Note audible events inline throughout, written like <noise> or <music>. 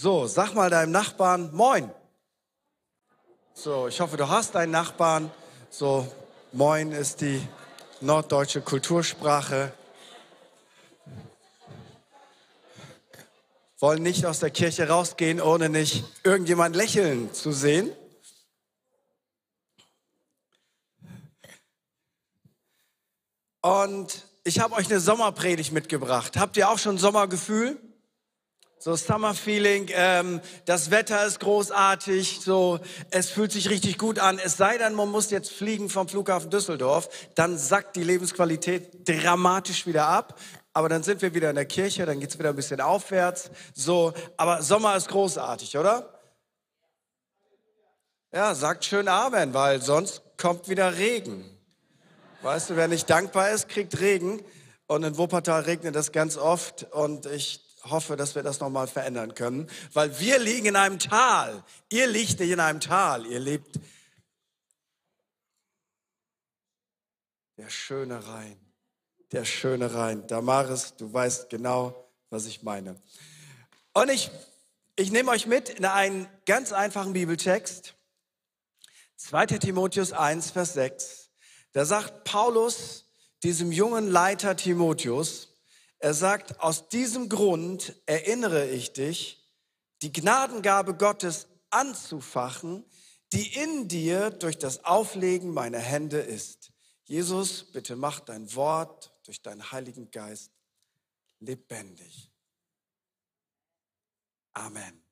So, sag mal deinem Nachbarn Moin. So, ich hoffe, du hast einen Nachbarn. So, Moin ist die norddeutsche Kultursprache. Wollen nicht aus der Kirche rausgehen, ohne nicht irgendjemand lächeln zu sehen. Und ich habe euch eine Sommerpredigt mitgebracht. Habt ihr auch schon Sommergefühl? So Summer Feeling, ähm, das Wetter ist großartig, so es fühlt sich richtig gut an. Es sei denn, man muss jetzt fliegen vom Flughafen Düsseldorf, dann sackt die Lebensqualität dramatisch wieder ab. Aber dann sind wir wieder in der Kirche, dann geht's wieder ein bisschen aufwärts. So, aber Sommer ist großartig, oder? Ja, sagt schön Amen, weil sonst kommt wieder Regen. Weißt du, wer nicht dankbar ist, kriegt Regen. Und in Wuppertal regnet es ganz oft. Und ich hoffe, dass wir das nochmal verändern können, weil wir liegen in einem Tal. Ihr liegt nicht in einem Tal, ihr lebt der schöne Rhein, der schöne Rhein. Damaris, du weißt genau, was ich meine. Und ich, ich nehme euch mit in einen ganz einfachen Bibeltext. 2. Timotheus 1, Vers 6. Da sagt Paulus diesem jungen Leiter Timotheus, er sagt, aus diesem Grund erinnere ich dich, die Gnadengabe Gottes anzufachen, die in dir durch das Auflegen meiner Hände ist. Jesus, bitte mach dein Wort durch deinen Heiligen Geist lebendig. Amen.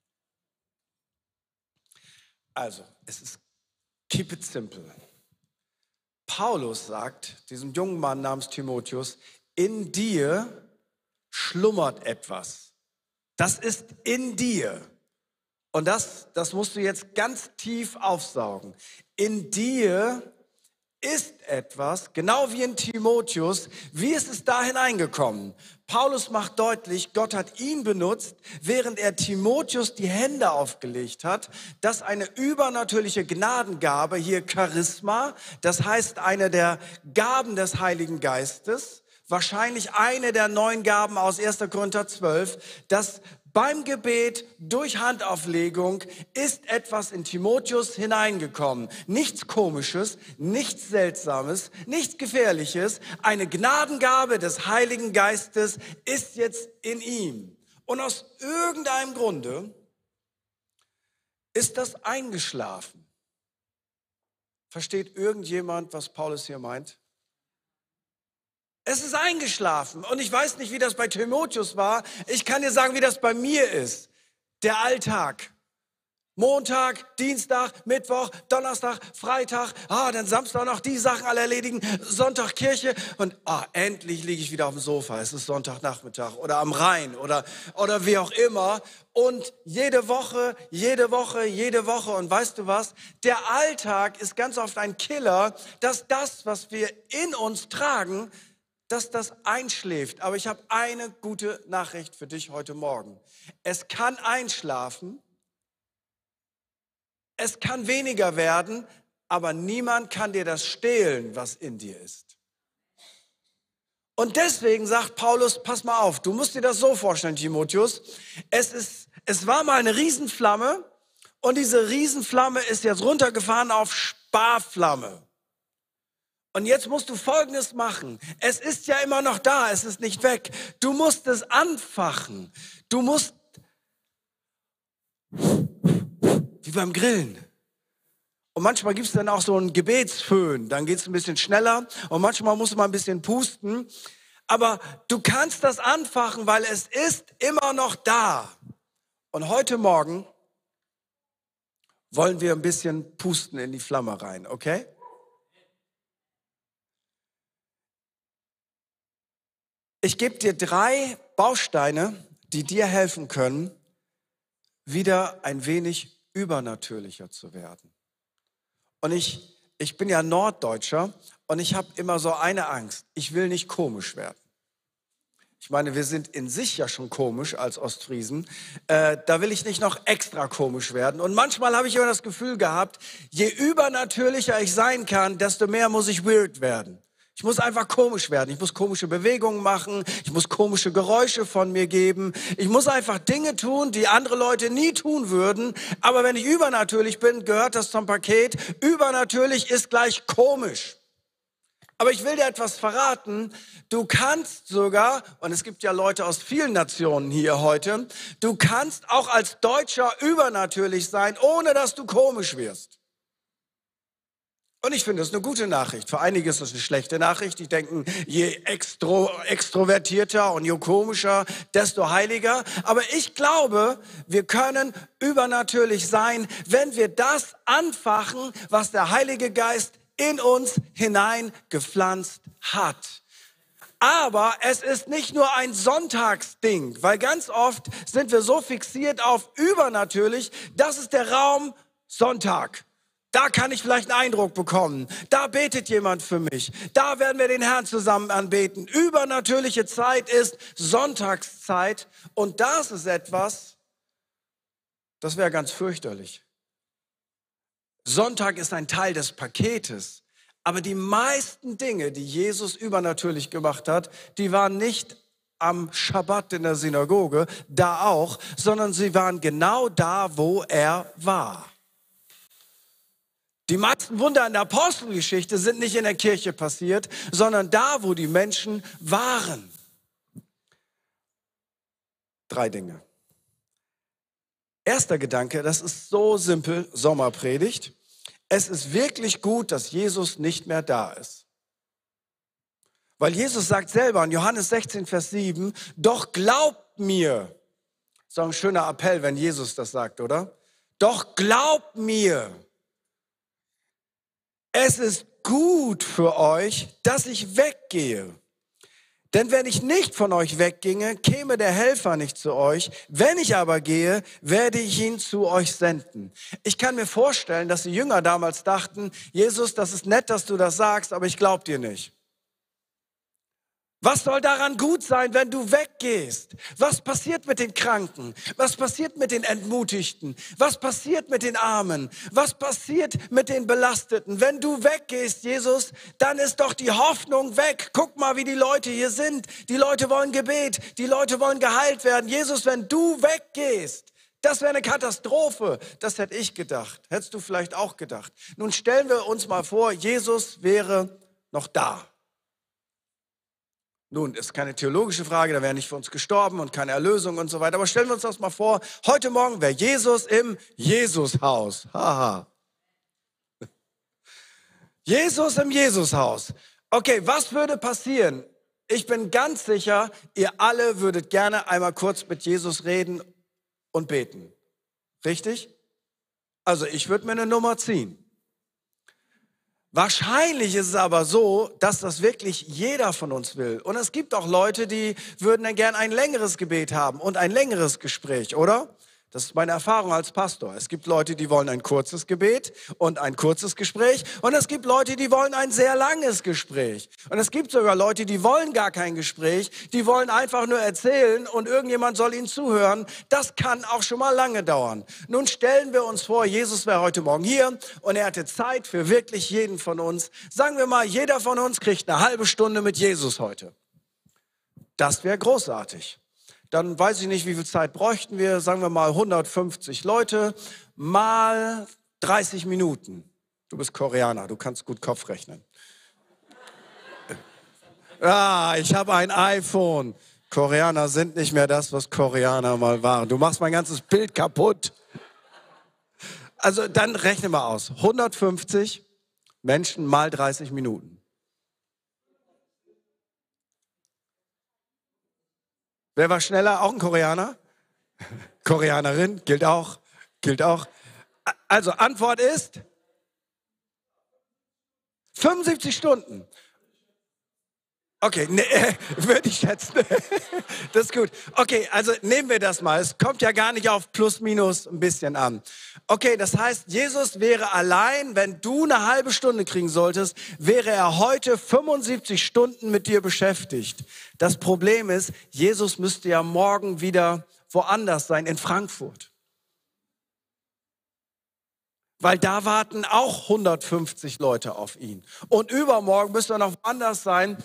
Also, es ist keep it simple. Paulus sagt diesem jungen Mann namens Timotheus, in dir schlummert etwas. Das ist in dir. Und das, das musst du jetzt ganz tief aufsaugen. In dir ist etwas, genau wie in Timotheus, wie ist es da hineingekommen? Paulus macht deutlich, Gott hat ihn benutzt, während er Timotheus die Hände aufgelegt hat, dass eine übernatürliche Gnadengabe, hier Charisma, das heißt eine der Gaben des Heiligen Geistes, wahrscheinlich eine der neun Gaben aus 1. Korinther 12, dass beim Gebet durch Handauflegung ist etwas in Timotheus hineingekommen. Nichts Komisches, nichts Seltsames, nichts Gefährliches. Eine Gnadengabe des Heiligen Geistes ist jetzt in ihm. Und aus irgendeinem Grunde ist das eingeschlafen. Versteht irgendjemand, was Paulus hier meint? Es ist eingeschlafen. Und ich weiß nicht, wie das bei Timotheus war. Ich kann dir sagen, wie das bei mir ist. Der Alltag. Montag, Dienstag, Mittwoch, Donnerstag, Freitag, ah, dann Samstag noch die Sachen alle erledigen, Sonntag Kirche und ah, endlich liege ich wieder auf dem Sofa. Es ist Sonntagnachmittag oder am Rhein oder, oder wie auch immer. Und jede Woche, jede Woche, jede Woche. Und weißt du was? Der Alltag ist ganz oft ein Killer, dass das, was wir in uns tragen, dass das einschläft. Aber ich habe eine gute Nachricht für dich heute Morgen. Es kann einschlafen, es kann weniger werden, aber niemand kann dir das stehlen, was in dir ist. Und deswegen sagt Paulus, pass mal auf, du musst dir das so vorstellen, Timotheus. Es, ist, es war mal eine Riesenflamme und diese Riesenflamme ist jetzt runtergefahren auf Sparflamme. Und jetzt musst du Folgendes machen. Es ist ja immer noch da, es ist nicht weg. Du musst es anfachen. Du musst, wie beim Grillen. Und manchmal gibt es dann auch so einen Gebetsföhn, dann geht es ein bisschen schneller und manchmal muss man ein bisschen pusten. Aber du kannst das anfachen, weil es ist immer noch da. Und heute Morgen wollen wir ein bisschen pusten in die Flamme rein, okay? Ich gebe dir drei Bausteine, die dir helfen können, wieder ein wenig übernatürlicher zu werden. Und ich, ich bin ja Norddeutscher und ich habe immer so eine Angst. Ich will nicht komisch werden. Ich meine, wir sind in sich ja schon komisch als Ostfriesen. Äh, da will ich nicht noch extra komisch werden. Und manchmal habe ich immer das Gefühl gehabt, je übernatürlicher ich sein kann, desto mehr muss ich weird werden. Ich muss einfach komisch werden. Ich muss komische Bewegungen machen. Ich muss komische Geräusche von mir geben. Ich muss einfach Dinge tun, die andere Leute nie tun würden. Aber wenn ich übernatürlich bin, gehört das zum Paket. Übernatürlich ist gleich komisch. Aber ich will dir etwas verraten. Du kannst sogar, und es gibt ja Leute aus vielen Nationen hier heute, du kannst auch als Deutscher übernatürlich sein, ohne dass du komisch wirst. Und ich finde, das ist eine gute Nachricht. Für einige ist das eine schlechte Nachricht. Die denken, je extro, extrovertierter und je komischer, desto heiliger. Aber ich glaube, wir können übernatürlich sein, wenn wir das anfachen, was der Heilige Geist in uns hineingepflanzt hat. Aber es ist nicht nur ein Sonntagsding, weil ganz oft sind wir so fixiert auf übernatürlich, das ist der Raum Sonntag. Da kann ich vielleicht einen Eindruck bekommen. Da betet jemand für mich. Da werden wir den Herrn zusammen anbeten. Übernatürliche Zeit ist Sonntagszeit. Und das ist etwas, das wäre ganz fürchterlich. Sonntag ist ein Teil des Paketes. Aber die meisten Dinge, die Jesus übernatürlich gemacht hat, die waren nicht am Schabbat in der Synagoge, da auch, sondern sie waren genau da, wo er war. Die meisten Wunder in der Apostelgeschichte sind nicht in der Kirche passiert, sondern da, wo die Menschen waren. Drei Dinge. Erster Gedanke, das ist so simpel, Sommerpredigt. Es ist wirklich gut, dass Jesus nicht mehr da ist. Weil Jesus sagt selber in Johannes 16, Vers 7, doch glaubt mir. Doch ein schöner Appell, wenn Jesus das sagt, oder? Doch glaubt mir es ist gut für euch, dass ich weggehe. Denn wenn ich nicht von euch wegginge, käme der Helfer nicht zu euch. Wenn ich aber gehe, werde ich ihn zu euch senden. Ich kann mir vorstellen, dass die Jünger damals dachten, Jesus, das ist nett, dass du das sagst, aber ich glaub dir nicht. Was soll daran gut sein, wenn du weggehst? Was passiert mit den Kranken? Was passiert mit den Entmutigten? Was passiert mit den Armen? Was passiert mit den Belasteten? Wenn du weggehst, Jesus, dann ist doch die Hoffnung weg. Guck mal, wie die Leute hier sind. Die Leute wollen Gebet. Die Leute wollen geheilt werden. Jesus, wenn du weggehst, das wäre eine Katastrophe. Das hätte ich gedacht. Hättest du vielleicht auch gedacht. Nun stellen wir uns mal vor, Jesus wäre noch da. Nun, ist keine theologische Frage, da wäre nicht für uns gestorben und keine Erlösung und so weiter. Aber stellen wir uns das mal vor, heute Morgen wäre Jesus im Jesushaus. Haha. <laughs> Jesus im Jesushaus. Okay, was würde passieren? Ich bin ganz sicher, ihr alle würdet gerne einmal kurz mit Jesus reden und beten. Richtig? Also ich würde mir eine Nummer ziehen. Wahrscheinlich ist es aber so, dass das wirklich jeder von uns will. Und es gibt auch Leute, die würden dann gern ein längeres Gebet haben und ein längeres Gespräch, oder? Das ist meine Erfahrung als Pastor. Es gibt Leute, die wollen ein kurzes Gebet und ein kurzes Gespräch. Und es gibt Leute, die wollen ein sehr langes Gespräch. Und es gibt sogar Leute, die wollen gar kein Gespräch. Die wollen einfach nur erzählen und irgendjemand soll ihnen zuhören. Das kann auch schon mal lange dauern. Nun stellen wir uns vor, Jesus wäre heute Morgen hier und er hatte Zeit für wirklich jeden von uns. Sagen wir mal, jeder von uns kriegt eine halbe Stunde mit Jesus heute. Das wäre großartig dann weiß ich nicht, wie viel Zeit bräuchten wir, sagen wir mal 150 Leute, mal 30 Minuten. Du bist Koreaner, du kannst gut Kopf rechnen. Ah, ich habe ein iPhone. Koreaner sind nicht mehr das, was Koreaner mal waren. Du machst mein ganzes Bild kaputt. Also dann rechne mal aus. 150 Menschen mal 30 Minuten. Wer war schneller? Auch ein Koreaner? Koreanerin, gilt auch, gilt auch. Also Antwort ist 75 Stunden. Okay, ne, <laughs> würde ich schätzen. <laughs> das ist gut. Okay, also nehmen wir das mal. Es kommt ja gar nicht auf plus minus ein bisschen an. Okay, das heißt, Jesus wäre allein, wenn du eine halbe Stunde kriegen solltest, wäre er heute 75 Stunden mit dir beschäftigt. Das Problem ist, Jesus müsste ja morgen wieder woanders sein, in Frankfurt. Weil da warten auch 150 Leute auf ihn. Und übermorgen müsste er noch anders sein.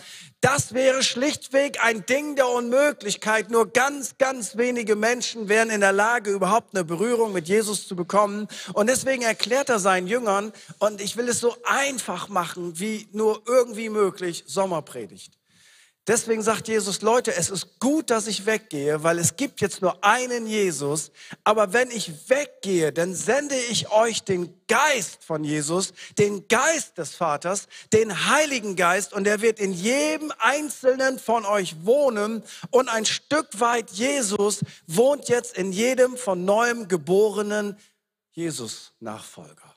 Das wäre schlichtweg ein Ding der Unmöglichkeit. Nur ganz, ganz wenige Menschen wären in der Lage, überhaupt eine Berührung mit Jesus zu bekommen. Und deswegen erklärt er seinen Jüngern, und ich will es so einfach machen, wie nur irgendwie möglich, Sommerpredigt. Deswegen sagt Jesus, Leute, es ist gut, dass ich weggehe, weil es gibt jetzt nur einen Jesus. Aber wenn ich weggehe, dann sende ich euch den Geist von Jesus, den Geist des Vaters, den Heiligen Geist und er wird in jedem einzelnen von euch wohnen und ein Stück weit Jesus wohnt jetzt in jedem von neuem geborenen Jesus-Nachfolger.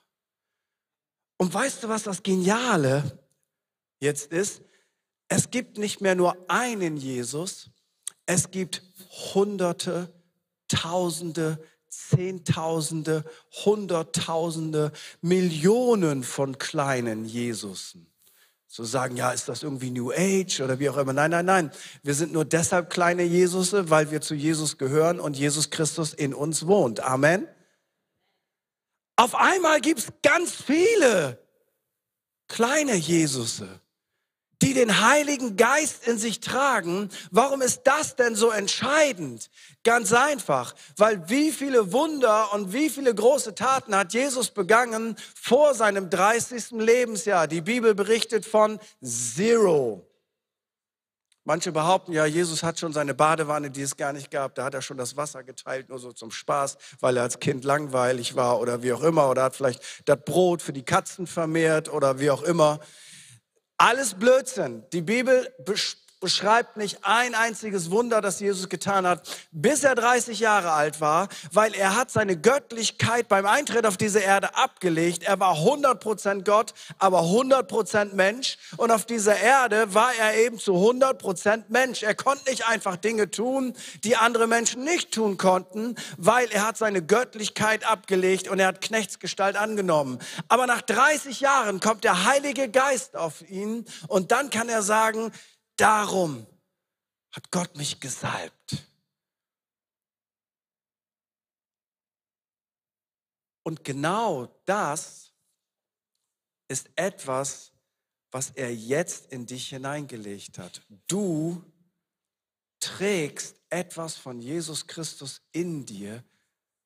Und weißt du, was das Geniale jetzt ist? Es gibt nicht mehr nur einen Jesus, es gibt Hunderte, Tausende, Zehntausende, Hunderttausende, Millionen von kleinen Jesusen. Zu sagen, ja, ist das irgendwie New Age oder wie auch immer. Nein, nein, nein. Wir sind nur deshalb kleine Jesusse, weil wir zu Jesus gehören und Jesus Christus in uns wohnt. Amen. Auf einmal gibt es ganz viele kleine Jesusse die den Heiligen Geist in sich tragen. Warum ist das denn so entscheidend? Ganz einfach, weil wie viele Wunder und wie viele große Taten hat Jesus begangen vor seinem 30. Lebensjahr? Die Bibel berichtet von Zero. Manche behaupten ja, Jesus hat schon seine Badewanne, die es gar nicht gab, da hat er schon das Wasser geteilt, nur so zum Spaß, weil er als Kind langweilig war oder wie auch immer, oder hat vielleicht das Brot für die Katzen vermehrt oder wie auch immer. Alles Blödsinn. Die Bibel beschreibt nicht ein einziges Wunder, das Jesus getan hat, bis er 30 Jahre alt war, weil er hat seine Göttlichkeit beim Eintritt auf diese Erde abgelegt. Er war 100% Gott, aber 100% Mensch. Und auf dieser Erde war er eben zu 100% Mensch. Er konnte nicht einfach Dinge tun, die andere Menschen nicht tun konnten, weil er hat seine Göttlichkeit abgelegt und er hat Knechtsgestalt angenommen. Aber nach 30 Jahren kommt der Heilige Geist auf ihn und dann kann er sagen, Darum hat Gott mich gesalbt. Und genau das ist etwas, was er jetzt in dich hineingelegt hat. Du trägst etwas von Jesus Christus in dir,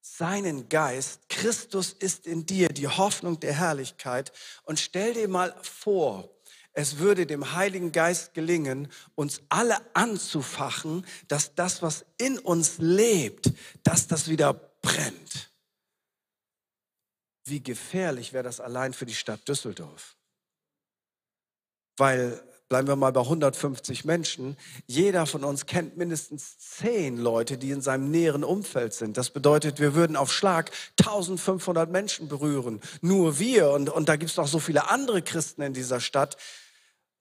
seinen Geist. Christus ist in dir, die Hoffnung der Herrlichkeit. Und stell dir mal vor, es würde dem Heiligen Geist gelingen, uns alle anzufachen, dass das, was in uns lebt, dass das wieder brennt. Wie gefährlich wäre das allein für die Stadt Düsseldorf? Weil, bleiben wir mal bei 150 Menschen, jeder von uns kennt mindestens zehn Leute, die in seinem näheren Umfeld sind. Das bedeutet, wir würden auf Schlag 1500 Menschen berühren. Nur wir. Und, und da gibt es noch so viele andere Christen in dieser Stadt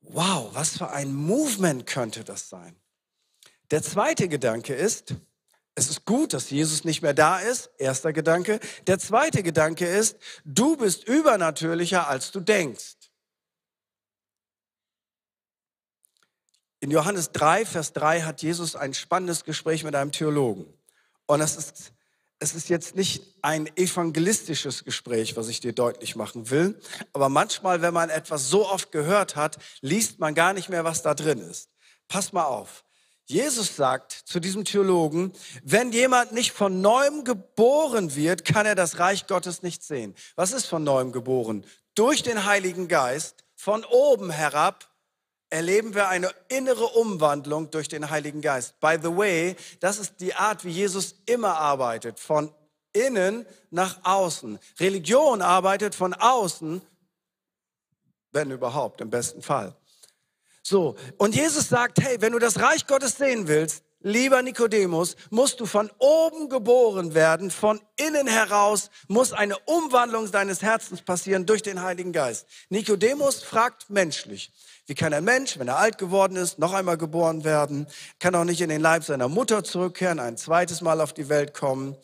wow, was für ein Movement könnte das sein? Der zweite Gedanke ist, es ist gut, dass Jesus nicht mehr da ist. Erster Gedanke. Der zweite Gedanke ist, du bist übernatürlicher, als du denkst. In Johannes 3, Vers 3 hat Jesus ein spannendes Gespräch mit einem Theologen. Und das ist es ist jetzt nicht ein evangelistisches Gespräch, was ich dir deutlich machen will, aber manchmal, wenn man etwas so oft gehört hat, liest man gar nicht mehr, was da drin ist. Pass mal auf. Jesus sagt zu diesem Theologen, wenn jemand nicht von neuem geboren wird, kann er das Reich Gottes nicht sehen. Was ist von neuem geboren? Durch den Heiligen Geist, von oben herab, erleben wir eine innere Umwandlung durch den Heiligen Geist. By the way, das ist die Art, wie Jesus immer arbeitet, von innen nach außen. Religion arbeitet von außen, wenn überhaupt, im besten Fall. So, und Jesus sagt, hey, wenn du das Reich Gottes sehen willst, lieber Nikodemus, musst du von oben geboren werden, von innen heraus muss eine Umwandlung deines Herzens passieren durch den Heiligen Geist. Nikodemus fragt menschlich, wie kann ein Mensch, wenn er alt geworden ist, noch einmal geboren werden? Kann auch nicht in den Leib seiner Mutter zurückkehren, ein zweites Mal auf die Welt kommen.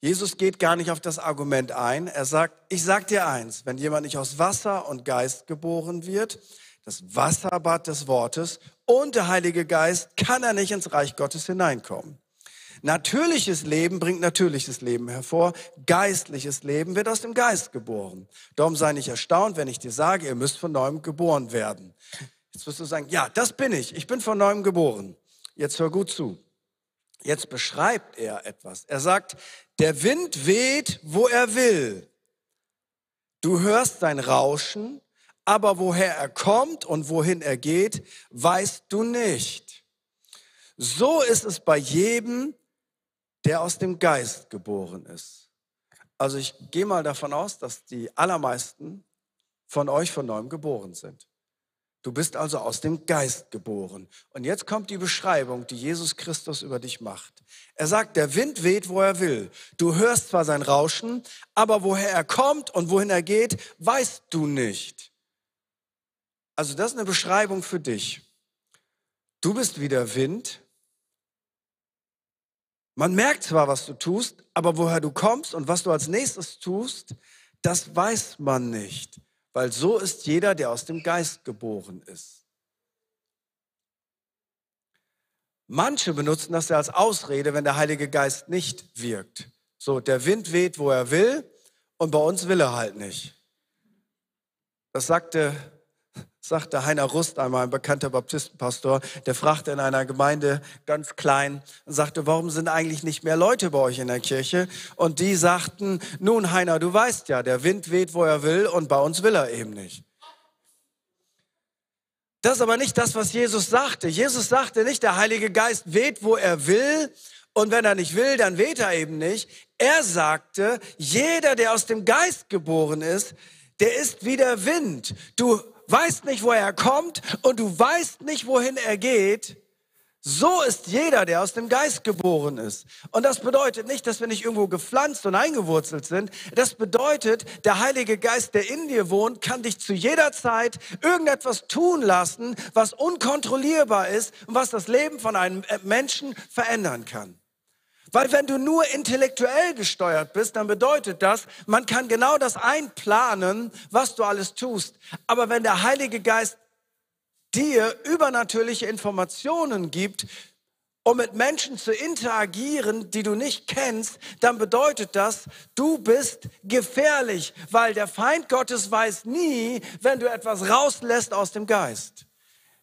Jesus geht gar nicht auf das Argument ein. Er sagt, ich sag dir eins, wenn jemand nicht aus Wasser und Geist geboren wird, das Wasserbad des Wortes und der Heilige Geist, kann er nicht ins Reich Gottes hineinkommen. Natürliches Leben bringt natürliches Leben hervor. Geistliches Leben wird aus dem Geist geboren. Darum sei nicht erstaunt, wenn ich dir sage, ihr müsst von neuem geboren werden. Jetzt wirst du sagen, ja, das bin ich. Ich bin von neuem geboren. Jetzt hör gut zu. Jetzt beschreibt er etwas. Er sagt, der Wind weht, wo er will. Du hörst sein Rauschen, aber woher er kommt und wohin er geht, weißt du nicht. So ist es bei jedem, der aus dem Geist geboren ist. Also ich gehe mal davon aus, dass die allermeisten von euch von neuem geboren sind. Du bist also aus dem Geist geboren. Und jetzt kommt die Beschreibung, die Jesus Christus über dich macht. Er sagt, der Wind weht, wo er will. Du hörst zwar sein Rauschen, aber woher er kommt und wohin er geht, weißt du nicht. Also das ist eine Beschreibung für dich. Du bist wie der Wind. Man merkt zwar, was du tust, aber woher du kommst und was du als nächstes tust, das weiß man nicht weil so ist jeder, der aus dem Geist geboren ist. Manche benutzen das ja als Ausrede, wenn der Heilige Geist nicht wirkt. So, der Wind weht, wo er will, und bei uns will er halt nicht. Das sagte sagte Heiner Rust einmal, ein bekannter Baptistenpastor, der fragte in einer Gemeinde ganz klein und sagte, warum sind eigentlich nicht mehr Leute bei euch in der Kirche? Und die sagten, nun Heiner, du weißt ja, der Wind weht, wo er will und bei uns will er eben nicht. Das ist aber nicht das, was Jesus sagte. Jesus sagte nicht, der Heilige Geist weht, wo er will und wenn er nicht will, dann weht er eben nicht. Er sagte, jeder, der aus dem Geist geboren ist, der ist wie der Wind. Du weißt nicht, woher er kommt und du weißt nicht, wohin er geht. So ist jeder, der aus dem Geist geboren ist. Und das bedeutet nicht, dass wir nicht irgendwo gepflanzt und eingewurzelt sind. Das bedeutet, der Heilige Geist, der in dir wohnt, kann dich zu jeder Zeit irgendetwas tun lassen, was unkontrollierbar ist und was das Leben von einem Menschen verändern kann. Weil wenn du nur intellektuell gesteuert bist, dann bedeutet das, man kann genau das einplanen, was du alles tust. Aber wenn der Heilige Geist dir übernatürliche Informationen gibt, um mit Menschen zu interagieren, die du nicht kennst, dann bedeutet das, du bist gefährlich, weil der Feind Gottes weiß nie, wenn du etwas rauslässt aus dem Geist.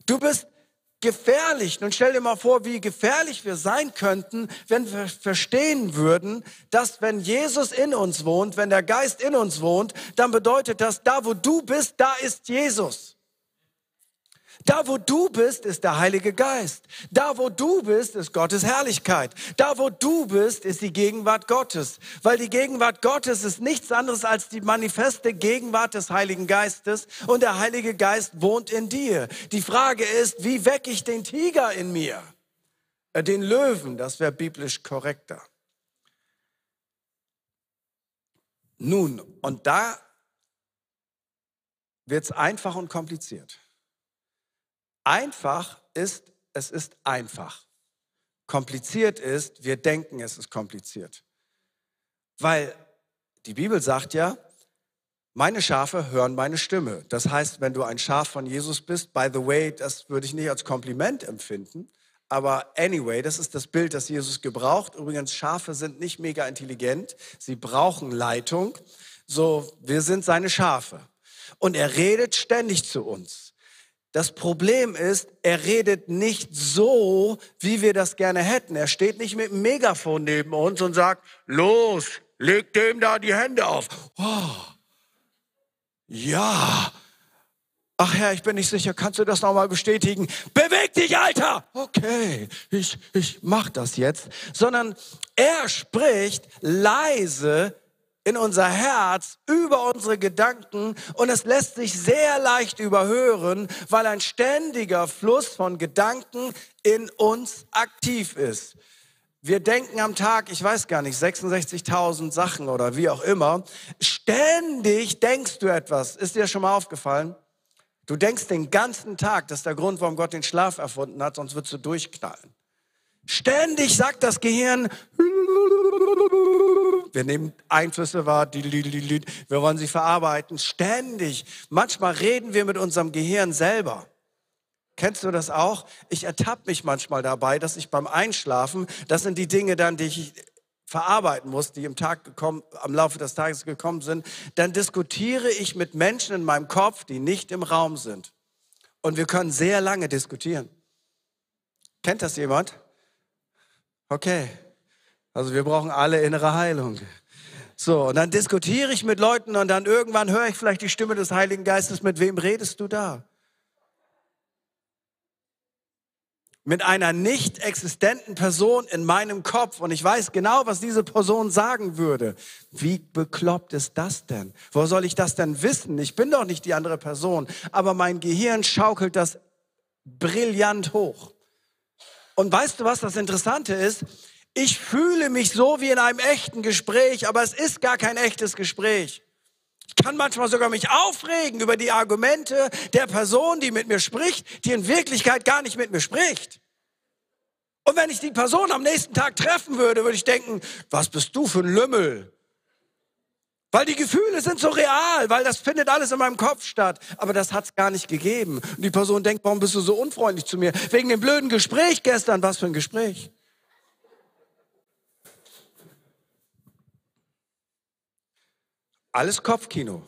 Du bist gefährlich. Nun stell dir mal vor, wie gefährlich wir sein könnten, wenn wir verstehen würden, dass wenn Jesus in uns wohnt, wenn der Geist in uns wohnt, dann bedeutet das, da wo du bist, da ist Jesus. Da, wo du bist, ist der Heilige Geist. Da, wo du bist, ist Gottes Herrlichkeit. Da, wo du bist, ist die Gegenwart Gottes. Weil die Gegenwart Gottes ist nichts anderes als die manifeste Gegenwart des Heiligen Geistes und der Heilige Geist wohnt in dir. Die Frage ist, wie wecke ich den Tiger in mir? Äh, den Löwen, das wäre biblisch korrekter. Nun, und da wird es einfach und kompliziert. Einfach ist, es ist einfach. Kompliziert ist, wir denken, es ist kompliziert. Weil die Bibel sagt ja, meine Schafe hören meine Stimme. Das heißt, wenn du ein Schaf von Jesus bist, by the way, das würde ich nicht als Kompliment empfinden, aber anyway, das ist das Bild, das Jesus gebraucht. Übrigens, Schafe sind nicht mega intelligent, sie brauchen Leitung. So, wir sind seine Schafe. Und er redet ständig zu uns. Das Problem ist, er redet nicht so, wie wir das gerne hätten. Er steht nicht mit dem Megafon neben uns und sagt, los, leg dem da die Hände auf. Oh, ja. Ach Herr, ich bin nicht sicher, kannst du das nochmal bestätigen? Beweg dich, Alter! Okay, ich, ich mach das jetzt. Sondern er spricht leise in unser Herz, über unsere Gedanken und es lässt sich sehr leicht überhören, weil ein ständiger Fluss von Gedanken in uns aktiv ist. Wir denken am Tag, ich weiß gar nicht, 66.000 Sachen oder wie auch immer. Ständig denkst du etwas. Ist dir schon mal aufgefallen? Du denkst den ganzen Tag, das ist der Grund, warum Gott den Schlaf erfunden hat, sonst würdest du durchknallen. Ständig sagt das Gehirn, wir nehmen Einflüsse wahr, wir wollen sie verarbeiten, ständig. Manchmal reden wir mit unserem Gehirn selber. Kennst du das auch? Ich ertappe mich manchmal dabei, dass ich beim Einschlafen, das sind die Dinge dann, die ich verarbeiten muss, die im Tag gekommen, am Laufe des Tages gekommen sind, dann diskutiere ich mit Menschen in meinem Kopf, die nicht im Raum sind. Und wir können sehr lange diskutieren. Kennt das jemand? Okay. Also wir brauchen alle innere Heilung. So, und dann diskutiere ich mit Leuten und dann irgendwann höre ich vielleicht die Stimme des Heiligen Geistes, mit wem redest du da? Mit einer nicht existenten Person in meinem Kopf und ich weiß genau, was diese Person sagen würde. Wie bekloppt ist das denn? Wo soll ich das denn wissen? Ich bin doch nicht die andere Person, aber mein Gehirn schaukelt das brillant hoch. Und weißt du, was das Interessante ist? Ich fühle mich so wie in einem echten Gespräch, aber es ist gar kein echtes Gespräch. Ich kann manchmal sogar mich aufregen über die Argumente der Person, die mit mir spricht, die in Wirklichkeit gar nicht mit mir spricht. Und wenn ich die Person am nächsten Tag treffen würde, würde ich denken, was bist du für ein Lümmel? Weil die Gefühle sind so real, weil das findet alles in meinem Kopf statt. Aber das hat es gar nicht gegeben. Und die Person denkt, warum bist du so unfreundlich zu mir? Wegen dem blöden Gespräch gestern. Was für ein Gespräch? Alles Kopfkino.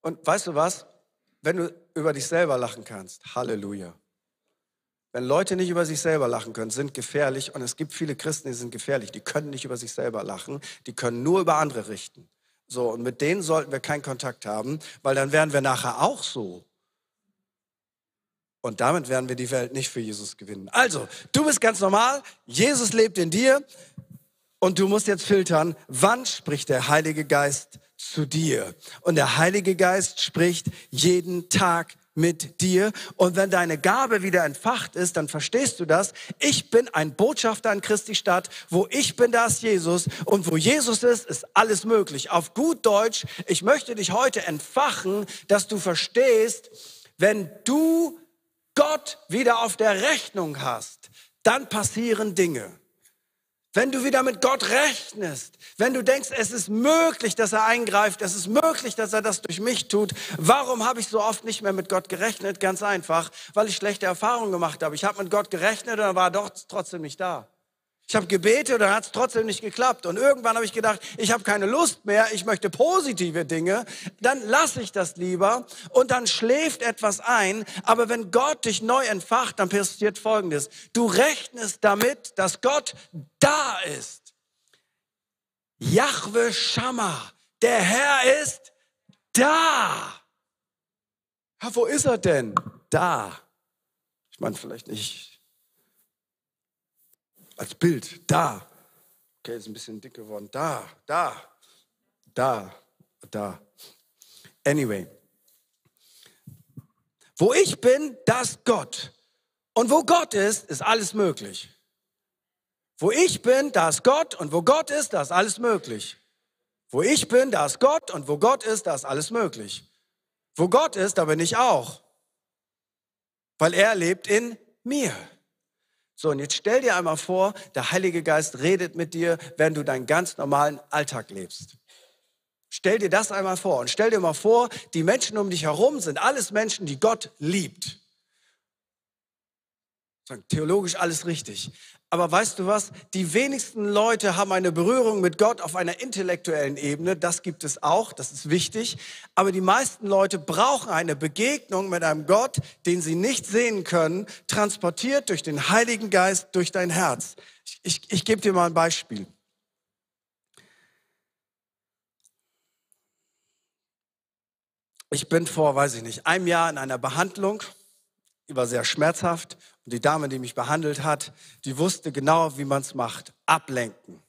Und weißt du was? Wenn du über dich selber lachen kannst, Halleluja. Wenn Leute nicht über sich selber lachen können, sind gefährlich. Und es gibt viele Christen, die sind gefährlich. Die können nicht über sich selber lachen. Die können nur über andere richten. So, und mit denen sollten wir keinen Kontakt haben, weil dann werden wir nachher auch so. Und damit werden wir die Welt nicht für Jesus gewinnen. Also, du bist ganz normal. Jesus lebt in dir. Und du musst jetzt filtern, wann spricht der Heilige Geist zu dir? Und der Heilige Geist spricht jeden Tag mit dir. Und wenn deine Gabe wieder entfacht ist, dann verstehst du das. Ich bin ein Botschafter in Christi Stadt. Wo ich bin, da ist Jesus. Und wo Jesus ist, ist alles möglich. Auf gut Deutsch, ich möchte dich heute entfachen, dass du verstehst, wenn du Gott wieder auf der Rechnung hast, dann passieren Dinge. Wenn du wieder mit Gott rechnest, wenn du denkst, es ist möglich, dass er eingreift, es ist möglich, dass er das durch mich tut, warum habe ich so oft nicht mehr mit Gott gerechnet? Ganz einfach, weil ich schlechte Erfahrungen gemacht habe. Ich habe mit Gott gerechnet und er war doch trotzdem nicht da. Ich habe gebetet und dann hat es trotzdem nicht geklappt. Und irgendwann habe ich gedacht, ich habe keine Lust mehr, ich möchte positive Dinge. Dann lasse ich das lieber und dann schläft etwas ein. Aber wenn Gott dich neu entfacht, dann passiert Folgendes. Du rechnest damit, dass Gott da ist. Yahweh Shammah, der Herr ist da. Ja, wo ist er denn? Da. Ich meine vielleicht nicht als Bild. Da. Okay, ist ein bisschen dick geworden. Da, da, da, da. Anyway. Wo ich bin, da ist Gott. Und wo Gott ist, ist alles möglich. Wo ich bin, da ist Gott. Und wo Gott ist, da ist alles möglich. Wo ich bin, da ist Gott. Und wo Gott ist, da ist alles möglich. Wo Gott ist, da bin ich auch. Weil er lebt in mir. So, und jetzt stell dir einmal vor, der Heilige Geist redet mit dir, wenn du deinen ganz normalen Alltag lebst. Stell dir das einmal vor und stell dir mal vor, die Menschen um dich herum sind alles Menschen, die Gott liebt. Theologisch alles richtig. Aber weißt du was? Die wenigsten Leute haben eine Berührung mit Gott auf einer intellektuellen Ebene. Das gibt es auch, das ist wichtig. Aber die meisten Leute brauchen eine Begegnung mit einem Gott, den sie nicht sehen können, transportiert durch den Heiligen Geist, durch dein Herz. Ich, ich, ich gebe dir mal ein Beispiel. Ich bin vor, weiß ich nicht, einem Jahr in einer Behandlung, die war sehr schmerzhaft und die Dame, die mich behandelt hat, die wusste genau, wie man es macht. Ablenken,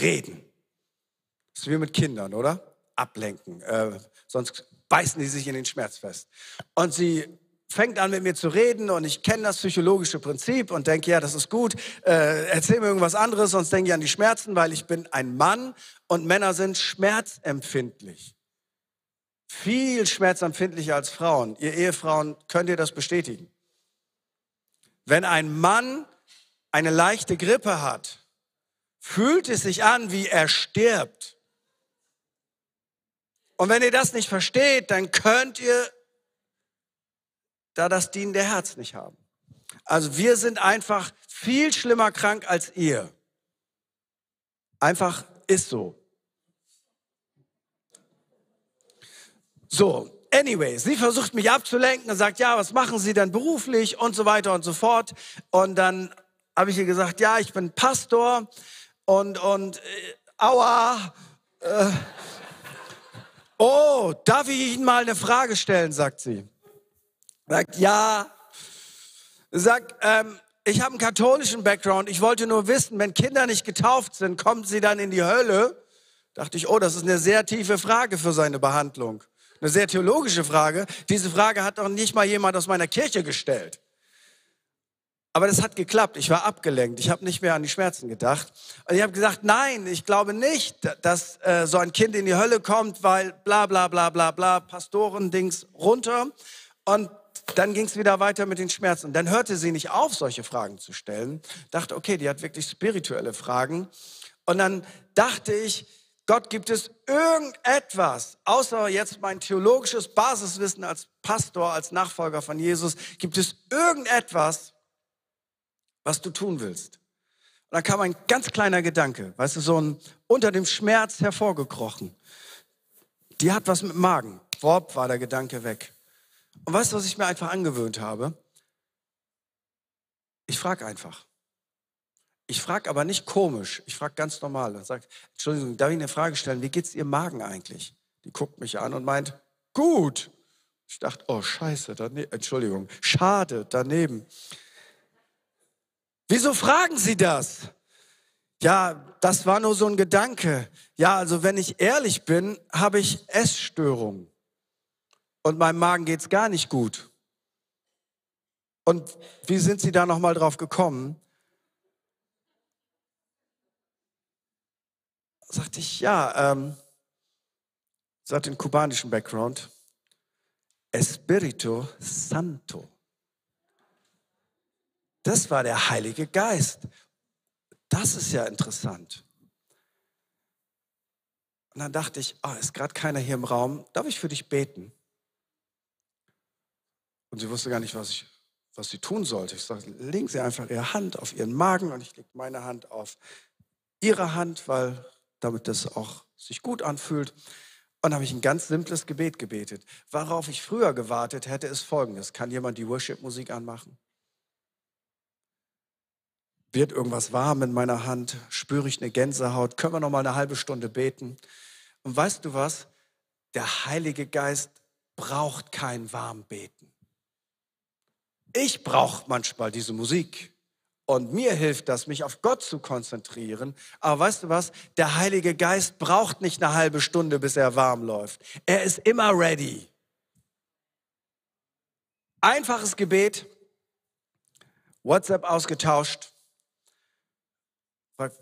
reden. Das ist wie mit Kindern, oder? Ablenken. Äh, sonst beißen die sich in den Schmerz fest. Und sie fängt an mit mir zu reden und ich kenne das psychologische Prinzip und denke, ja, das ist gut. Äh, erzähl mir irgendwas anderes, sonst denke ich an die Schmerzen, weil ich bin ein Mann und Männer sind schmerzempfindlich. Viel schmerzempfindlicher als Frauen. Ihr Ehefrauen könnt ihr das bestätigen. Wenn ein Mann eine leichte Grippe hat, fühlt es sich an, wie er stirbt. Und wenn ihr das nicht versteht, dann könnt ihr da das dienende Herz nicht haben. Also wir sind einfach viel schlimmer krank als ihr. Einfach ist so. So, anyway, sie versucht mich abzulenken und sagt, ja, was machen Sie denn beruflich und so weiter und so fort. Und dann habe ich ihr gesagt, ja, ich bin Pastor und, und äh, aua. Äh, oh, darf ich Ihnen mal eine Frage stellen, sagt sie. Sagt, ja. Sagt, ähm, ich habe einen katholischen Background. Ich wollte nur wissen, wenn Kinder nicht getauft sind, kommen sie dann in die Hölle? Dachte ich, oh, das ist eine sehr tiefe Frage für seine Behandlung. Eine sehr theologische Frage. Diese Frage hat doch nicht mal jemand aus meiner Kirche gestellt. Aber das hat geklappt. Ich war abgelenkt. Ich habe nicht mehr an die Schmerzen gedacht. Und ich habe gesagt, nein, ich glaube nicht, dass äh, so ein Kind in die Hölle kommt, weil bla bla bla bla bla, Pastoren-Dings runter. Und dann ging es wieder weiter mit den Schmerzen. Und dann hörte sie nicht auf, solche Fragen zu stellen. Dachte, okay, die hat wirklich spirituelle Fragen. Und dann dachte ich, Gott, gibt es irgendetwas, außer jetzt mein theologisches Basiswissen als Pastor, als Nachfolger von Jesus, gibt es irgendetwas, was du tun willst? Und dann kam ein ganz kleiner Gedanke, weißt du, so ein unter dem Schmerz hervorgekrochen. Die hat was mit Magen. Worb war der Gedanke weg. Und weißt du, was ich mir einfach angewöhnt habe? Ich frage einfach. Ich frage aber nicht komisch, ich frage ganz normal und sage, Entschuldigung, darf ich eine Frage stellen? Wie geht's Ihrem Magen eigentlich? Die guckt mich an und meint, gut. Ich dachte, oh scheiße, daneben, Entschuldigung, schade, daneben. Wieso fragen Sie das? Ja, das war nur so ein Gedanke. Ja, also wenn ich ehrlich bin, habe ich Essstörungen und meinem Magen geht's gar nicht gut. Und wie sind Sie da nochmal drauf gekommen? Sagte ich, ja, ähm, sie hat den kubanischen Background. Espíritu Santo. Das war der Heilige Geist. Das ist ja interessant. Und dann dachte ich, oh, ist gerade keiner hier im Raum. Darf ich für dich beten? Und sie wusste gar nicht, was, ich, was sie tun sollte. Ich sagte, legen Sie einfach Ihre Hand auf Ihren Magen und ich lege meine Hand auf Ihre Hand, weil damit das auch sich gut anfühlt. Und habe ich ein ganz simples Gebet gebetet. Worauf ich früher gewartet hätte, ist folgendes. Kann jemand die Worship-Musik anmachen? Wird irgendwas warm in meiner Hand? Spüre ich eine Gänsehaut? Können wir noch mal eine halbe Stunde beten? Und weißt du was? Der Heilige Geist braucht kein Warmbeten. Ich brauche manchmal diese Musik. Und mir hilft das, mich auf Gott zu konzentrieren. Aber weißt du was? Der Heilige Geist braucht nicht eine halbe Stunde, bis er warm läuft. Er ist immer ready. Einfaches Gebet, WhatsApp ausgetauscht.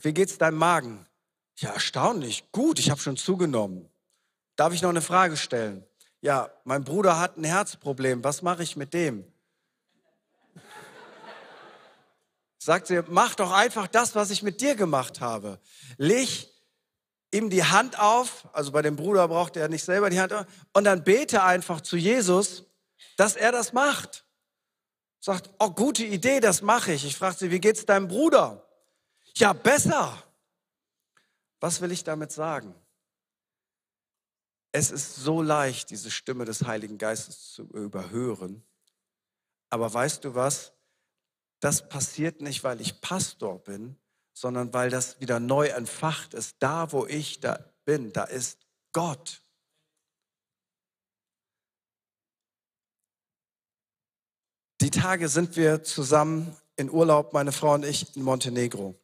Wie geht's deinem Magen? Ja, erstaunlich. Gut, ich habe schon zugenommen. Darf ich noch eine Frage stellen? Ja, mein Bruder hat ein Herzproblem. Was mache ich mit dem? Sagt sie, mach doch einfach das, was ich mit dir gemacht habe. Leg ihm die Hand auf, also bei dem Bruder braucht er nicht selber die Hand auf, und dann bete einfach zu Jesus, dass er das macht. Sagt, oh, gute Idee, das mache ich. Ich frage sie, wie geht's deinem Bruder? Ja, besser. Was will ich damit sagen? Es ist so leicht, diese Stimme des Heiligen Geistes zu überhören. Aber weißt du was? Das passiert nicht, weil ich Pastor bin, sondern weil das wieder neu entfacht ist. Da, wo ich da bin, da ist Gott. Die Tage sind wir zusammen in Urlaub, meine Frau und ich, in Montenegro.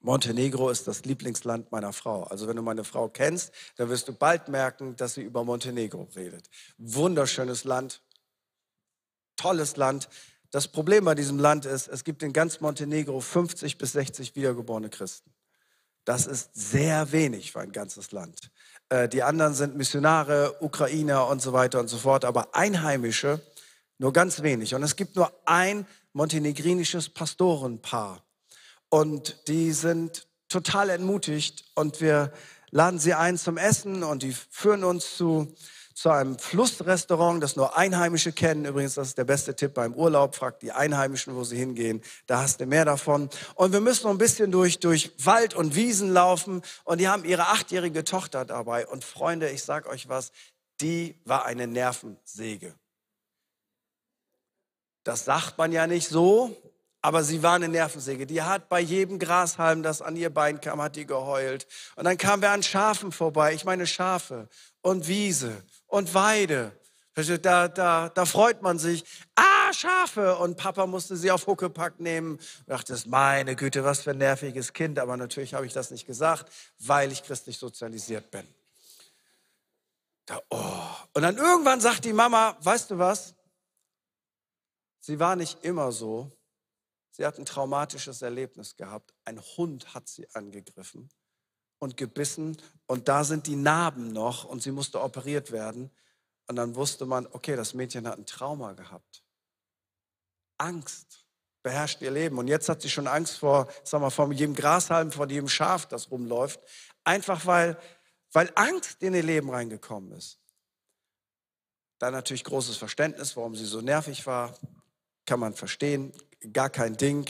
Montenegro ist das Lieblingsland meiner Frau. Also wenn du meine Frau kennst, dann wirst du bald merken, dass sie über Montenegro redet. Wunderschönes Land, tolles Land. Das Problem bei diesem Land ist, es gibt in ganz Montenegro 50 bis 60 wiedergeborene Christen. Das ist sehr wenig für ein ganzes Land. Äh, die anderen sind Missionare, Ukrainer und so weiter und so fort, aber Einheimische nur ganz wenig. Und es gibt nur ein montenegrinisches Pastorenpaar. Und die sind total entmutigt und wir laden sie ein zum Essen und die führen uns zu zu einem Flussrestaurant, das nur Einheimische kennen. Übrigens, das ist der beste Tipp beim Urlaub. Fragt die Einheimischen, wo sie hingehen. Da hast du mehr davon. Und wir müssen noch ein bisschen durch, durch Wald und Wiesen laufen. Und die haben ihre achtjährige Tochter dabei. Und Freunde, ich sag euch was, die war eine Nervensäge. Das sagt man ja nicht so, aber sie war eine Nervensäge. Die hat bei jedem Grashalm, das an ihr Bein kam, hat die geheult. Und dann kamen wir an Schafen vorbei. Ich meine Schafe und Wiese und Weide. Da, da, da freut man sich. Ah, Schafe! Und Papa musste sie auf Huckepack nehmen. Und dachte, meine Güte, was für ein nerviges Kind. Aber natürlich habe ich das nicht gesagt, weil ich christlich sozialisiert bin. Da, oh. Und dann irgendwann sagt die Mama, weißt du was? Sie war nicht immer so, Sie hat ein traumatisches Erlebnis gehabt. Ein Hund hat sie angegriffen und gebissen und da sind die Narben noch und sie musste operiert werden. Und dann wusste man, okay, das Mädchen hat ein Trauma gehabt. Angst beherrscht ihr Leben. Und jetzt hat sie schon Angst vor, sag mal, vor jedem Grashalm, vor jedem Schaf, das rumläuft. Einfach weil, weil Angst in ihr Leben reingekommen ist. Dann natürlich großes Verständnis, warum sie so nervig war. Kann man verstehen gar kein Ding,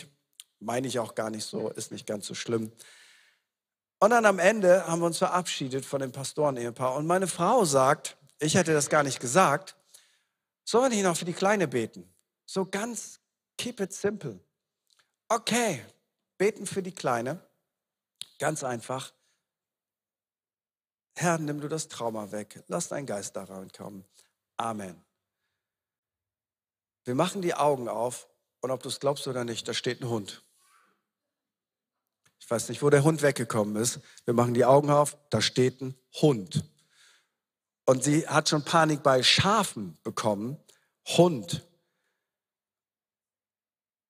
meine ich auch gar nicht so, ist nicht ganz so schlimm. Und dann am Ende haben wir uns verabschiedet von dem Pastoren-Ehepaar. Und meine Frau sagt, ich hätte das gar nicht gesagt, sollen nicht noch für die Kleine beten? So ganz, keep it simple. Okay, beten für die Kleine. Ganz einfach. Herr, nimm du das Trauma weg. Lass dein Geist da reinkommen. Amen. Wir machen die Augen auf und ob du es glaubst oder nicht, da steht ein Hund. Ich weiß nicht, wo der Hund weggekommen ist. Wir machen die Augen auf, da steht ein Hund. Und sie hat schon Panik bei Schafen bekommen. Hund.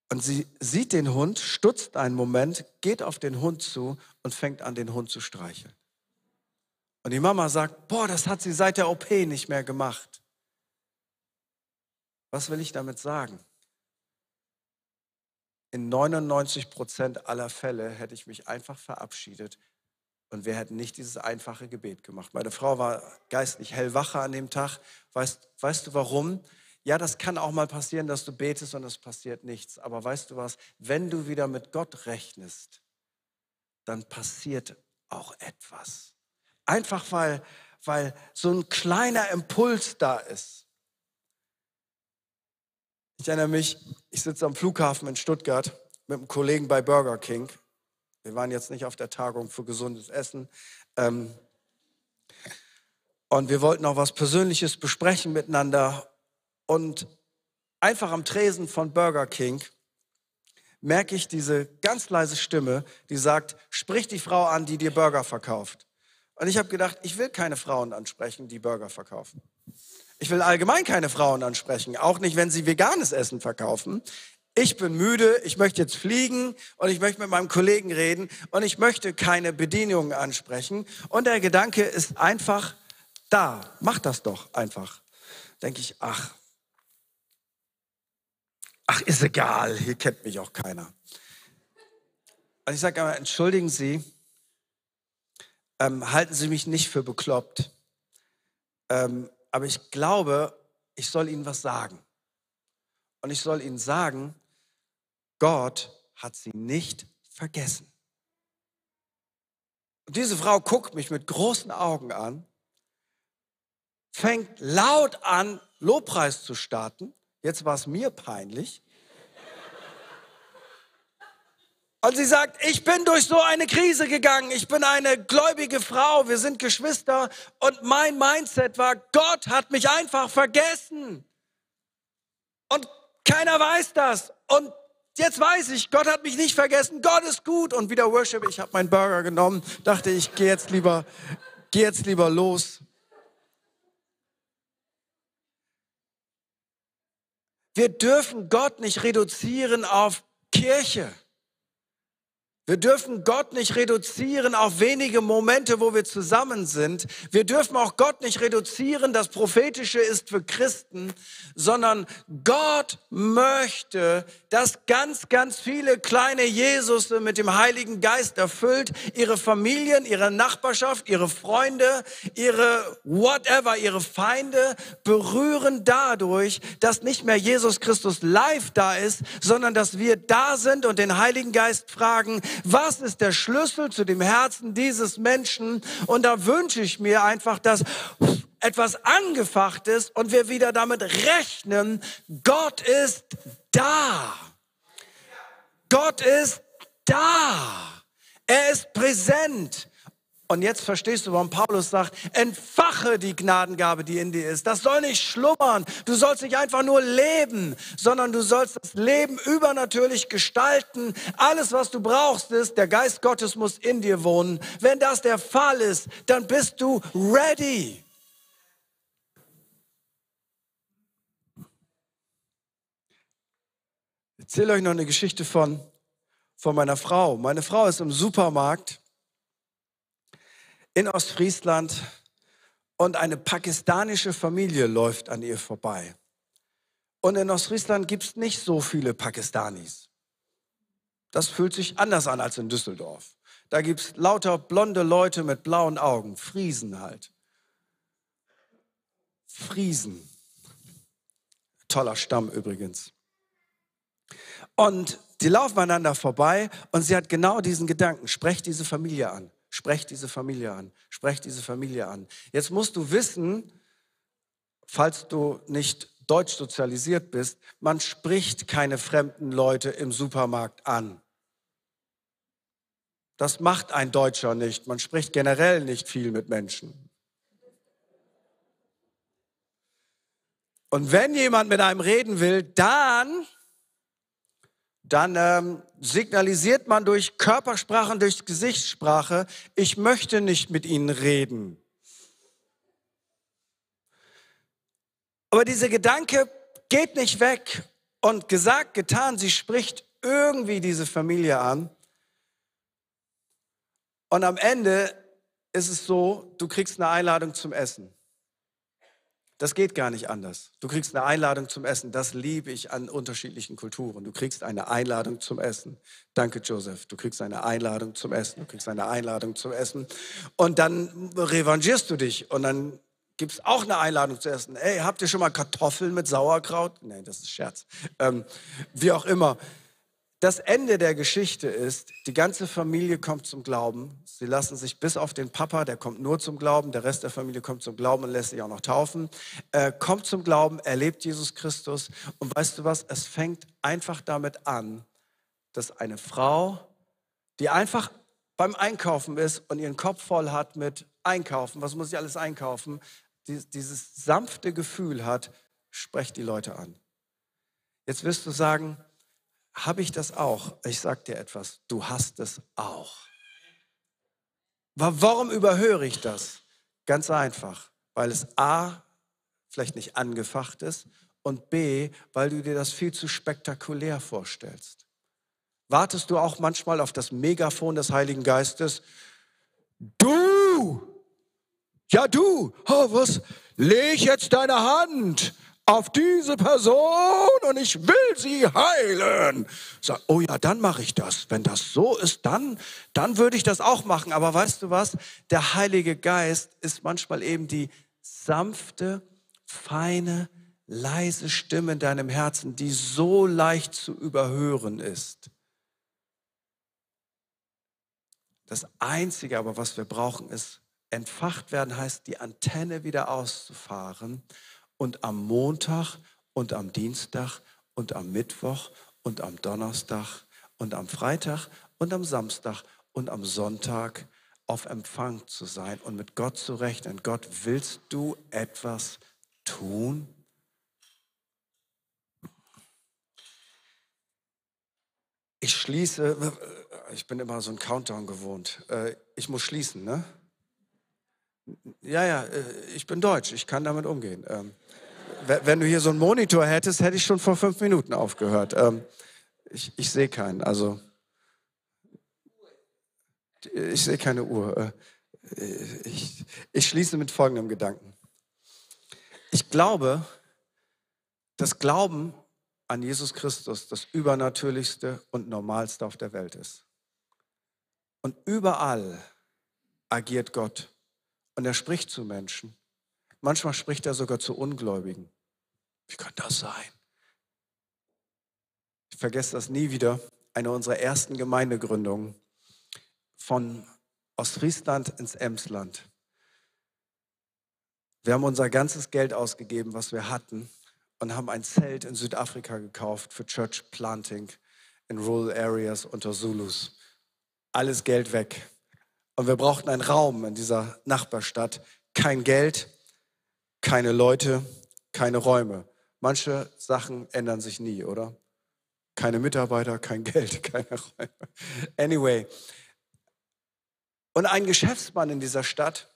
Und sie sieht den Hund, stutzt einen Moment, geht auf den Hund zu und fängt an, den Hund zu streicheln. Und die Mama sagt, boah, das hat sie seit der OP nicht mehr gemacht. Was will ich damit sagen? In 99 Prozent aller Fälle hätte ich mich einfach verabschiedet und wir hätten nicht dieses einfache Gebet gemacht. Meine Frau war geistlich hellwacher an dem Tag. Weißt, weißt du warum? Ja, das kann auch mal passieren, dass du betest und es passiert nichts. Aber weißt du was? Wenn du wieder mit Gott rechnest, dann passiert auch etwas. Einfach weil, weil so ein kleiner Impuls da ist. Ich erinnere mich, ich sitze am Flughafen in Stuttgart mit einem Kollegen bei Burger King. Wir waren jetzt nicht auf der Tagung für gesundes Essen. Ähm, und wir wollten auch was Persönliches besprechen miteinander. Und einfach am Tresen von Burger King merke ich diese ganz leise Stimme, die sagt, sprich die Frau an, die dir Burger verkauft. Und ich habe gedacht, ich will keine Frauen ansprechen, die Burger verkaufen. Ich will allgemein keine Frauen ansprechen, auch nicht, wenn sie veganes Essen verkaufen. Ich bin müde, ich möchte jetzt fliegen und ich möchte mit meinem Kollegen reden und ich möchte keine Bedienungen ansprechen. Und der Gedanke ist einfach da. Mach das doch einfach. Denke ich, ach, ach, ist egal, hier kennt mich auch keiner. Und ich sage aber, entschuldigen Sie, ähm, halten Sie mich nicht für bekloppt. Ähm, aber ich glaube, ich soll ihnen was sagen. Und ich soll ihnen sagen, Gott hat sie nicht vergessen. Und diese Frau guckt mich mit großen Augen an, fängt laut an, Lobpreis zu starten. Jetzt war es mir peinlich. Und sie sagt, ich bin durch so eine Krise gegangen. Ich bin eine gläubige Frau. Wir sind Geschwister. Und mein Mindset war, Gott hat mich einfach vergessen. Und keiner weiß das. Und jetzt weiß ich, Gott hat mich nicht vergessen. Gott ist gut. Und wieder Worship. Ich habe meinen Burger genommen. Dachte, ich gehe jetzt lieber, gehe jetzt lieber los. Wir dürfen Gott nicht reduzieren auf Kirche. Wir dürfen Gott nicht reduzieren auf wenige Momente, wo wir zusammen sind. Wir dürfen auch Gott nicht reduzieren, das Prophetische ist für Christen, sondern Gott möchte, dass ganz, ganz viele kleine Jesus mit dem Heiligen Geist erfüllt, ihre Familien, ihre Nachbarschaft, ihre Freunde, ihre whatever, ihre Feinde berühren dadurch, dass nicht mehr Jesus Christus live da ist, sondern dass wir da sind und den Heiligen Geist fragen, was ist der Schlüssel zu dem Herzen dieses Menschen? Und da wünsche ich mir einfach, dass etwas angefacht ist und wir wieder damit rechnen, Gott ist da. Gott ist da. Er ist präsent. Und jetzt verstehst du, warum Paulus sagt, entfache die Gnadengabe, die in dir ist. Das soll nicht schlummern. Du sollst nicht einfach nur leben, sondern du sollst das Leben übernatürlich gestalten. Alles, was du brauchst, ist, der Geist Gottes muss in dir wohnen. Wenn das der Fall ist, dann bist du ready. Ich erzähle euch noch eine Geschichte von, von meiner Frau. Meine Frau ist im Supermarkt in Ostfriesland und eine pakistanische Familie läuft an ihr vorbei. Und in Ostfriesland gibt es nicht so viele Pakistanis. Das fühlt sich anders an als in Düsseldorf. Da gibt es lauter blonde Leute mit blauen Augen, Friesen halt. Friesen. Toller Stamm übrigens. Und die laufen einander vorbei und sie hat genau diesen Gedanken, sprecht diese Familie an. Sprech diese Familie an. Sprech diese Familie an. Jetzt musst du wissen, falls du nicht deutsch sozialisiert bist, man spricht keine fremden Leute im Supermarkt an. Das macht ein Deutscher nicht. Man spricht generell nicht viel mit Menschen. Und wenn jemand mit einem reden will, dann dann ähm, signalisiert man durch Körpersprache und durch Gesichtssprache, ich möchte nicht mit ihnen reden. Aber dieser Gedanke geht nicht weg und gesagt, getan, sie spricht irgendwie diese Familie an. Und am Ende ist es so, du kriegst eine Einladung zum Essen. Das geht gar nicht anders. Du kriegst eine Einladung zum Essen. Das liebe ich an unterschiedlichen Kulturen. Du kriegst eine Einladung zum Essen. Danke, Joseph. Du kriegst eine Einladung zum Essen. Du kriegst eine Einladung zum Essen. Und dann revanchierst du dich. Und dann gibt es auch eine Einladung zu essen. Ey, habt ihr schon mal Kartoffeln mit Sauerkraut? Nein, das ist Scherz. Ähm, wie auch immer. Das Ende der Geschichte ist, die ganze Familie kommt zum Glauben. Sie lassen sich bis auf den Papa, der kommt nur zum Glauben, der Rest der Familie kommt zum Glauben und lässt sich auch noch taufen, äh, kommt zum Glauben, erlebt Jesus Christus. Und weißt du was, es fängt einfach damit an, dass eine Frau, die einfach beim Einkaufen ist und ihren Kopf voll hat mit Einkaufen, was muss ich alles einkaufen, dieses sanfte Gefühl hat, sprecht die Leute an. Jetzt wirst du sagen, habe ich das auch? Ich sage dir etwas, du hast es auch. Warum überhöre ich das? Ganz einfach, weil es A, vielleicht nicht angefacht ist und B, weil du dir das viel zu spektakulär vorstellst. Wartest du auch manchmal auf das Megafon des Heiligen Geistes? Du! Ja, du! Oh, was? Leg jetzt deine Hand auf diese Person und ich will sie heilen. Sag, oh ja, dann mache ich das. Wenn das so ist, dann, dann würde ich das auch machen. Aber weißt du was? Der Heilige Geist ist manchmal eben die sanfte, feine, leise Stimme in deinem Herzen, die so leicht zu überhören ist. Das Einzige aber, was wir brauchen, ist entfacht werden, heißt die Antenne wieder auszufahren und am Montag und am Dienstag und am Mittwoch und am Donnerstag und am Freitag und am Samstag und am Sonntag auf Empfang zu sein und mit Gott zu rechnen. Gott, willst du etwas tun? Ich schließe, ich bin immer so ein Countdown gewohnt. Äh, ich muss schließen, ne? Ja, ja, äh, ich bin deutsch, ich kann damit umgehen. Ähm, wenn du hier so einen Monitor hättest, hätte ich schon vor fünf Minuten aufgehört. Ähm, ich, ich sehe keinen, also Ich sehe keine Uhr. Äh, ich, ich schließe mit folgendem Gedanken. Ich glaube, dass Glauben an Jesus Christus das Übernatürlichste und Normalste auf der Welt ist. Und überall agiert Gott. Und er spricht zu Menschen. Manchmal spricht er sogar zu Ungläubigen. Wie kann das sein? Ich vergesse das nie wieder. Eine unserer ersten Gemeindegründungen von Ostfriesland ins Emsland. Wir haben unser ganzes Geld ausgegeben, was wir hatten, und haben ein Zelt in Südafrika gekauft für Church Planting in Rural Areas unter Zulus. Alles Geld weg. Und wir brauchten einen Raum in dieser Nachbarstadt. Kein Geld, keine Leute, keine Räume. Manche Sachen ändern sich nie, oder? Keine Mitarbeiter, kein <laughs> Geld, keine Räume. Anyway. Und ein Geschäftsmann in dieser Stadt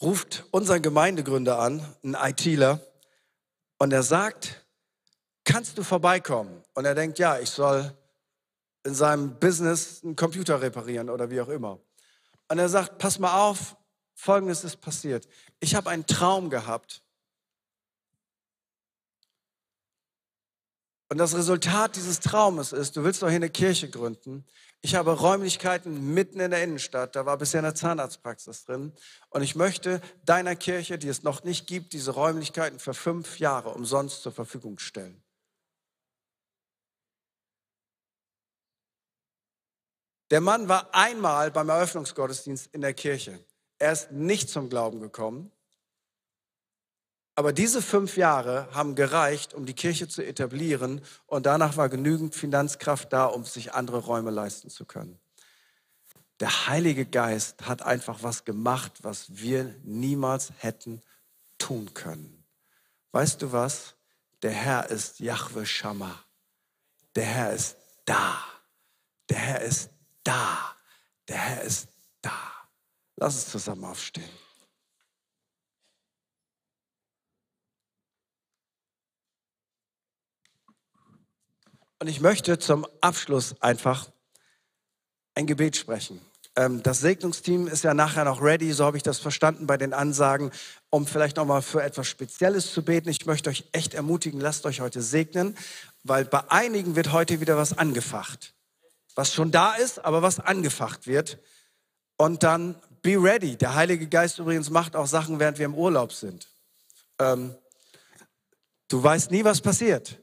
ruft unseren Gemeindegründer an, ein ITler, und er sagt, kannst du vorbeikommen? Und er denkt, ja, ich soll in seinem Business einen Computer reparieren oder wie auch immer. Und er sagt, pass mal auf, Folgendes ist passiert. Ich habe einen Traum gehabt. Und das Resultat dieses Traumes ist, du willst doch hier eine Kirche gründen. Ich habe Räumlichkeiten mitten in der Innenstadt. Da war bisher eine Zahnarztpraxis drin. Und ich möchte deiner Kirche, die es noch nicht gibt, diese Räumlichkeiten für fünf Jahre umsonst zur Verfügung stellen. Der Mann war einmal beim Eröffnungsgottesdienst in der Kirche. Er ist nicht zum Glauben gekommen. Aber diese fünf Jahre haben gereicht, um die Kirche zu etablieren und danach war genügend Finanzkraft da, um sich andere Räume leisten zu können. Der Heilige Geist hat einfach was gemacht, was wir niemals hätten tun können. Weißt du was? Der Herr ist Yahweh Shammah. Der Herr ist da. Der Herr ist da. Der Herr ist da. Lass uns zusammen aufstehen. Und ich möchte zum Abschluss einfach ein Gebet sprechen. Ähm, das Segnungsteam ist ja nachher noch ready, so habe ich das verstanden bei den Ansagen, um vielleicht nochmal für etwas Spezielles zu beten. Ich möchte euch echt ermutigen, lasst euch heute segnen, weil bei einigen wird heute wieder was angefacht. Was schon da ist, aber was angefacht wird. Und dann be ready. Der Heilige Geist übrigens macht auch Sachen, während wir im Urlaub sind. Ähm, du weißt nie, was passiert.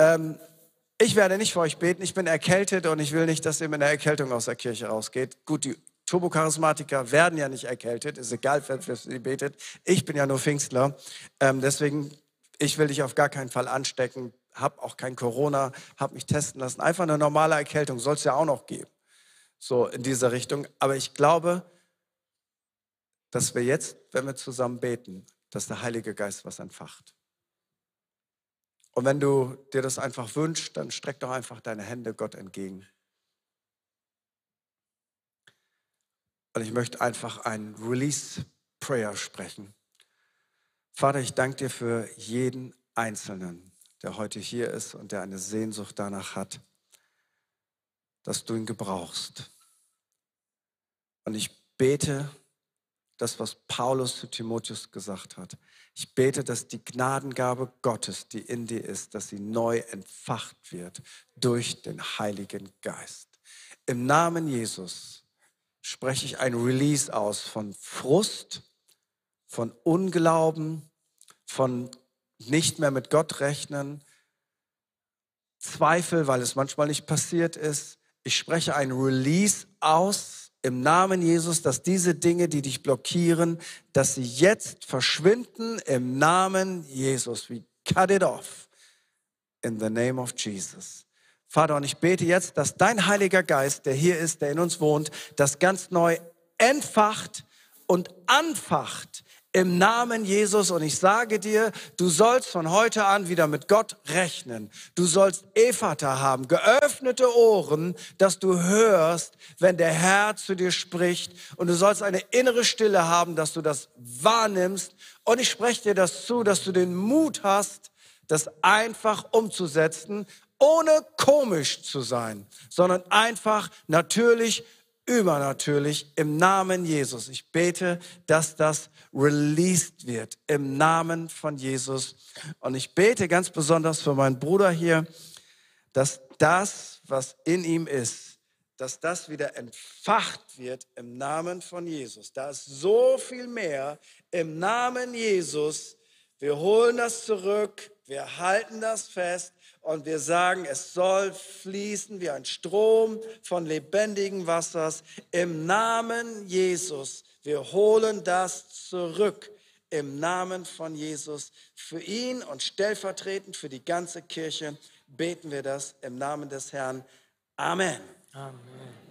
Ähm, ich werde nicht für euch beten, ich bin erkältet und ich will nicht, dass ihr mit einer Erkältung aus der Kirche rausgeht. Gut, die Turbocharismatiker werden ja nicht erkältet, ist egal, wer für sie betet. Ich bin ja nur Pfingstler, ähm, deswegen, ich will dich auf gar keinen Fall anstecken, habe auch kein Corona, habe mich testen lassen. Einfach eine normale Erkältung soll es ja auch noch geben, so in dieser Richtung. Aber ich glaube, dass wir jetzt, wenn wir zusammen beten, dass der Heilige Geist was entfacht. Und wenn du dir das einfach wünschst, dann streck doch einfach deine Hände Gott entgegen. Und ich möchte einfach ein Release Prayer sprechen. Vater, ich danke dir für jeden Einzelnen, der heute hier ist und der eine Sehnsucht danach hat, dass du ihn gebrauchst. Und ich bete, das, was Paulus zu Timotheus gesagt hat. Ich bete, dass die Gnadengabe Gottes, die in dir ist, dass sie neu entfacht wird durch den Heiligen Geist. Im Namen Jesus spreche ich ein Release aus von Frust, von Unglauben, von nicht mehr mit Gott rechnen, Zweifel, weil es manchmal nicht passiert ist. Ich spreche ein Release aus im Namen Jesus, dass diese Dinge, die dich blockieren, dass sie jetzt verschwinden im Namen Jesus. We cut it off in the name of Jesus. Vater, und ich bete jetzt, dass dein Heiliger Geist, der hier ist, der in uns wohnt, das ganz neu entfacht und anfacht im Namen Jesus. Und ich sage dir, du sollst von heute an wieder mit Gott rechnen. Du sollst Ephata haben, geöffnete Ohren, dass du hörst, wenn der Herr zu dir spricht. Und du sollst eine innere Stille haben, dass du das wahrnimmst. Und ich spreche dir das zu, dass du den Mut hast, das einfach umzusetzen ohne komisch zu sein, sondern einfach natürlich, übernatürlich im Namen Jesus. Ich bete, dass das released wird im Namen von Jesus. Und ich bete ganz besonders für meinen Bruder hier, dass das, was in ihm ist, dass das wieder entfacht wird im Namen von Jesus. Da ist so viel mehr im Namen Jesus. Wir holen das zurück, wir halten das fest und wir sagen, es soll fließen wie ein Strom von lebendigen Wassers im Namen Jesus. Wir holen das zurück im Namen von Jesus. Für ihn und stellvertretend für die ganze Kirche beten wir das im Namen des Herrn. Amen. Amen.